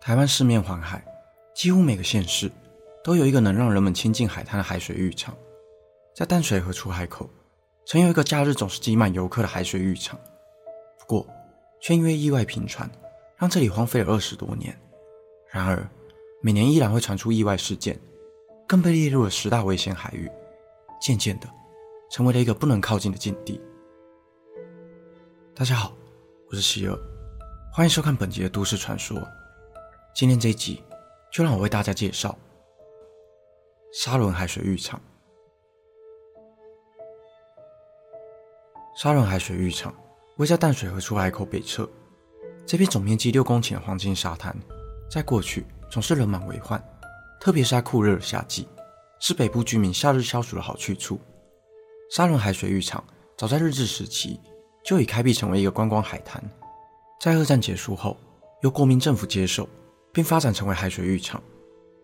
台湾四面环海，几乎每个县市都有一个能让人们亲近海滩的海水浴场。在淡水河出海口，曾有一个假日总是挤满游客的海水浴场，不过却因为意外频传，让这里荒废了二十多年。然而，每年依然会传出意外事件，更被列入了十大危险海域，渐渐的成为了一个不能靠近的禁地。大家好，我是希尔，欢迎收看本集的都市传说。今天这一集，就让我为大家介绍沙仑海水浴场。沙仑海水浴场位在淡水河出海口北侧，这片总面积六公顷的黄金沙滩，在过去总是人满为患，特别是在酷热的夏季，是北部居民夏日消暑的好去处。沙仑海水浴场早在日治时期就已开辟成为一个观光海滩，在二战结束后，由国民政府接手。并发展成为海水浴场，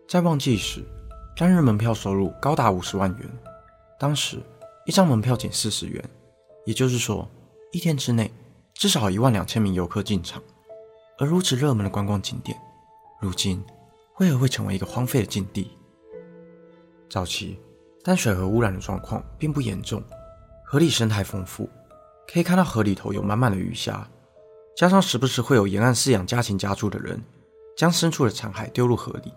在旺季时，单日门票收入高达五十万元。当时一张门票仅四十元，也就是说，一天之内至少一万两千名游客进场。而如此热门的观光景点，如今为何会成为一个荒废的禁地？早期淡水河污染的状况并不严重，河里生态丰富，可以看到河里头有满满的鱼虾，加上时不时会有沿岸饲养家禽家畜的人。将牲畜的残骸丢入河里，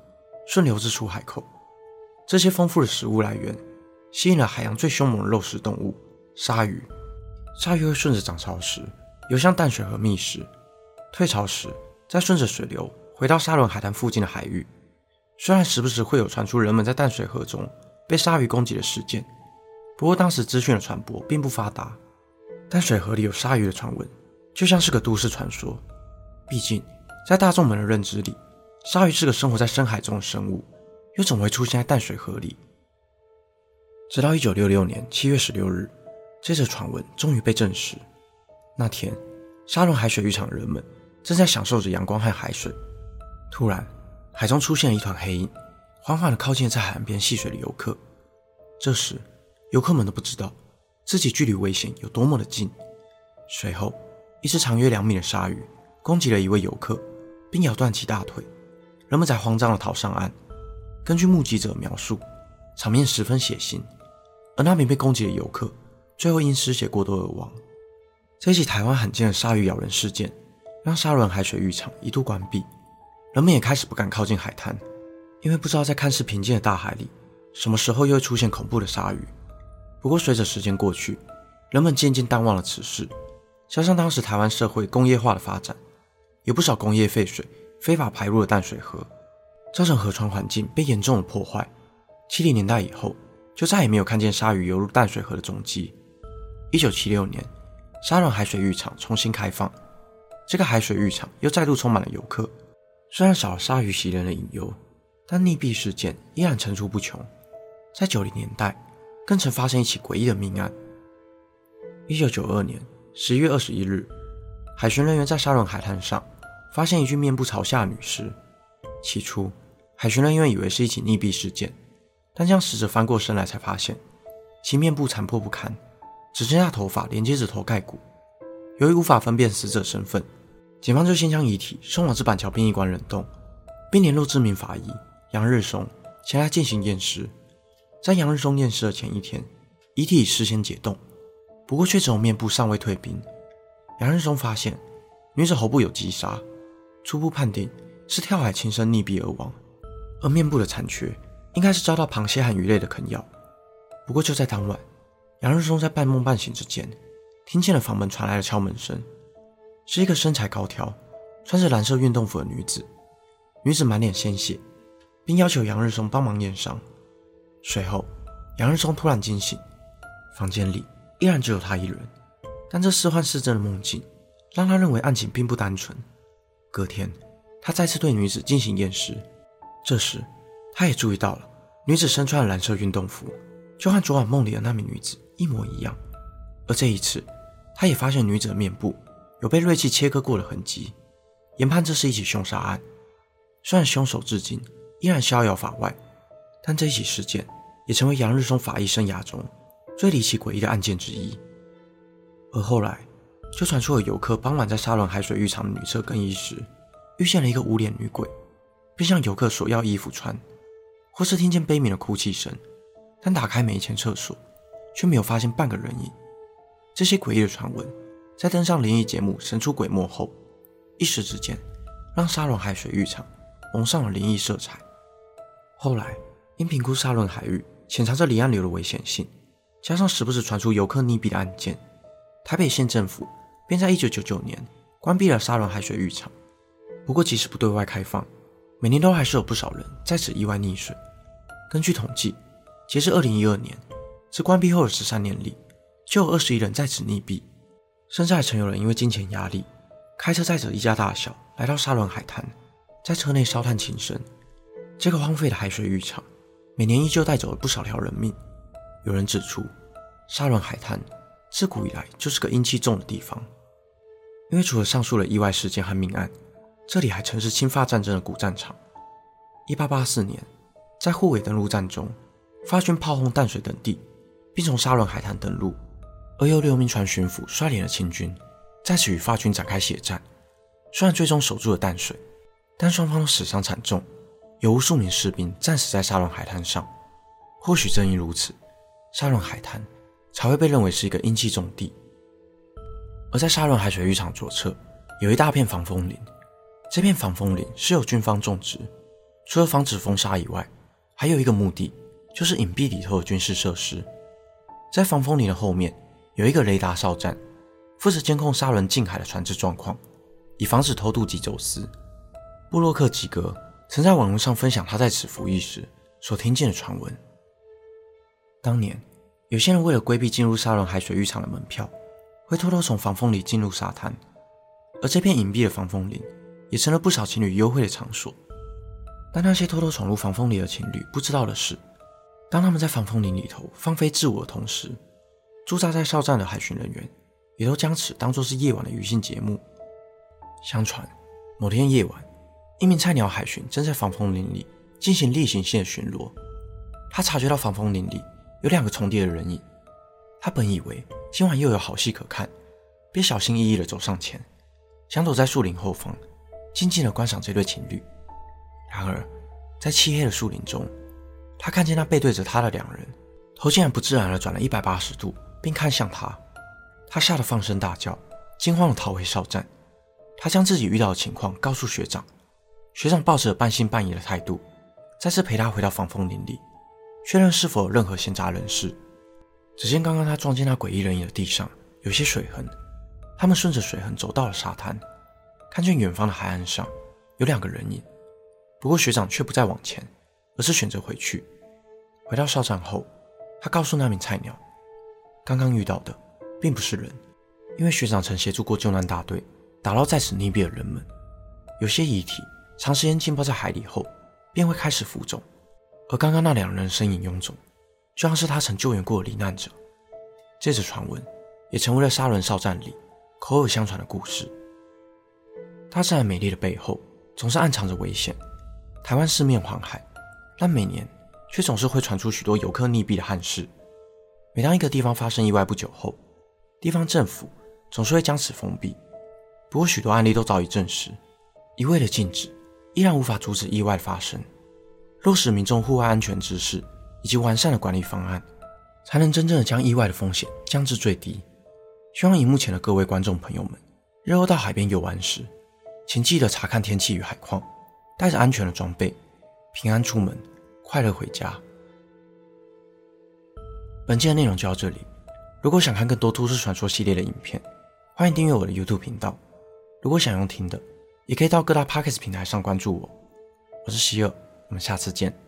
顺流至出海口。这些丰富的食物来源吸引了海洋最凶猛的肉食动物——鲨鱼。鲨鱼会顺着涨潮时游向淡水河觅食，退潮时再顺着水流回到沙伦海滩附近的海域。虽然时不时会有传出人们在淡水河中被鲨鱼攻击的事件，不过当时资讯的传播并不发达，淡水河里有鲨鱼的传闻就像是个都市传说。毕竟。在大众们的认知里，鲨鱼是个生活在深海中的生物，又怎么会出现在淡水河里？直到一九六六年七月十六日，这则传闻终于被证实。那天，沙龙海水浴场的人们正在享受着阳光和海水，突然，海中出现了一团黑影，缓缓地靠近在海岸边戏水的游客。这时，游客们都不知道自己距离危险有多么的近。随后，一只长约两米的鲨鱼攻击了一位游客。并咬断其大腿，人们才慌张地逃上岸。根据目击者描述，场面十分血腥，而那名被攻击的游客最后因失血过多而亡。这起台湾罕见的鲨鱼咬人事件，让沙仑海水浴场一度关闭，人们也开始不敢靠近海滩，因为不知道在看似平静的大海里，什么时候又会出现恐怖的鲨鱼。不过随着时间过去，人们渐渐淡忘了此事，加上当时台湾社会工业化的发展。有不少工业废水非法排入了淡水河，造成河川环境被严重的破坏。七零年代以后，就再也没有看见鲨鱼游入淡水河的踪迹。一九七六年，沙仑海水浴场重新开放，这个海水浴场又再度充满了游客。虽然少了鲨鱼袭人的隐忧，但溺毙事件依然层出不穷。在九零年代，更曾发生一起诡异的命案。一九九二年十一月二十一日，海巡人员在沙仑海滩上。发现一具面部朝下的女尸。起初，海巡人员以为是一起溺毙事件，但将死者翻过身来，才发现其面部残破不堪，只剩下头发连接着头盖骨。由于无法分辨死者身份，警方就先将遗体送往至板桥殡仪馆冷冻，并联络知名法医杨日松前来进行验尸。在杨日松验尸的前一天，遗体已事先解冻，不过却只有面部尚未退冰。杨日松发现女子喉部有击杀。初步判定是跳海轻生溺毙而亡，而面部的残缺应该是遭到螃蟹和鱼类的啃咬。不过就在当晚，杨日松在半梦半醒之间，听见了房门传来的敲门声，是一个身材高挑、穿着蓝色运动服的女子。女子满脸鲜血，并要求杨日松帮忙验伤。随后，杨日松突然惊醒，房间里依然只有他一人，但这似幻似真的梦境让他认为案情并不单纯。隔天，他再次对女子进行验尸。这时，他也注意到了女子身穿蓝色运动服，就和昨晚梦里的那名女子一模一样。而这一次，他也发现女子的面部有被锐器切割过的痕迹，研判这是一起凶杀案。虽然凶手至今依然逍遥法外，但这起事件也成为杨日松法医生涯中最离奇诡异的案件之一。而后来，就传出了游客傍晚在沙伦海水浴场的女厕更衣时，遇见了一个无脸女鬼，并向游客索要衣服穿，或是听见悲鸣的哭泣声，但打开每一间厕所，却没有发现半个人影。这些诡异的传闻，在登上灵异节目《神出鬼没》后，一时之间让沙伦海水浴场蒙上了灵异色彩。后来，因评估沙伦海域潜藏着离岸流的危险性，加上时不时传出游客溺毙的案件，台北县政府便在1999年关闭了沙仑海水浴场。不过，即使不对外开放，每年都还是有不少人在此意外溺水。根据统计，截至2012年，自关闭后的十三年里，就有二十一人在此溺毙，甚至还曾有人因为金钱压力，开车载着一家大小来到沙仑海滩，在车内烧炭轻生。这个荒废的海水浴场，每年依旧带走了不少条人命。有人指出，沙伦海滩自古以来就是个阴气重的地方，因为除了上述的意外事件和命案，这里还曾是侵发战争的古战场。一八八四年，在护卫登陆战中，法军炮轰淡水等地，并从沙伦海滩登陆。而由刘铭传巡抚率领的清军在此与法军展开血战，虽然最终守住了淡水，但双方死伤惨重，有无数名士兵战死在沙伦海滩上。或许正因如此，沙伦海滩才会被认为是一个阴气重地。而在沙伦海水浴场左侧有一大片防风林，这片防风林是由军方种植，除了防止风沙以外，还有一个目的，就是隐蔽里头的军事设施。在防风林的后面。有一个雷达哨站，负责监控沙伦近海的船只状况，以防止偷渡及走私。布洛克吉格曾在网络上分享他在此服役时所听见的传闻。当年，有些人为了规避进入沙伦海水浴场的门票，会偷偷从防风林进入沙滩，而这片隐蔽的防风林也成了不少情侣幽会的场所。但那些偷偷闯入防风林的情侣不知道的是，当他们在防风林里头放飞自我的同时，驻扎在哨站的海巡人员也都将此当作是夜晚的娱乐节目。相传，某天夜晚，一名菜鸟海巡正在防风林里进行例行性的巡逻。他察觉到防风林里有两个重叠的人影。他本以为今晚又有好戏可看，便小心翼翼地走上前，想躲在树林后方，静静地观赏这对情侣。然而，在漆黑的树林中，他看见那背对着他的两人，头竟然不自然地转了一百八十度。并看向他，他吓得放声大叫，惊慌地逃回哨站。他将自己遇到的情况告诉学长，学长抱着半信半疑的态度，再次陪他回到防风林里，确认是否有任何闲杂人士。只见刚刚他撞见那诡异人影的地上有些水痕，他们顺着水痕走到了沙滩，看见远方的海岸上有两个人影。不过学长却不再往前，而是选择回去。回到哨站后，他告诉那名菜鸟。刚刚遇到的并不是人，因为学长曾协助过救难大队打捞在此溺毙的人们。有些遗体长时间浸泡在海里后，便会开始浮肿，而刚刚那两人身影臃肿，就像是他曾救援过的罹难者。这则传闻也成为了沙仑哨站里口耳相传的故事。大自然美丽的背后，总是暗藏着危险。台湾四面环海，但每年却总是会传出许多游客溺毙的憾事。每当一个地方发生意外不久后，地方政府总是会将此封闭。不过，许多案例都早已证实，一味的禁止依然无法阻止意外发生。落实民众户外安全知识以及完善的管理方案，才能真正的将意外的风险降至最低。希望荧幕前的各位观众朋友们，日后到海边游玩时，请记得查看天气与海况，带着安全的装备，平安出门，快乐回家。本期的内容就到这里。如果想看更多都市传说系列的影片，欢迎订阅我的 YouTube 频道。如果想用听的，也可以到各大 Podcast 平台上关注我。我是希尔，我们下次见。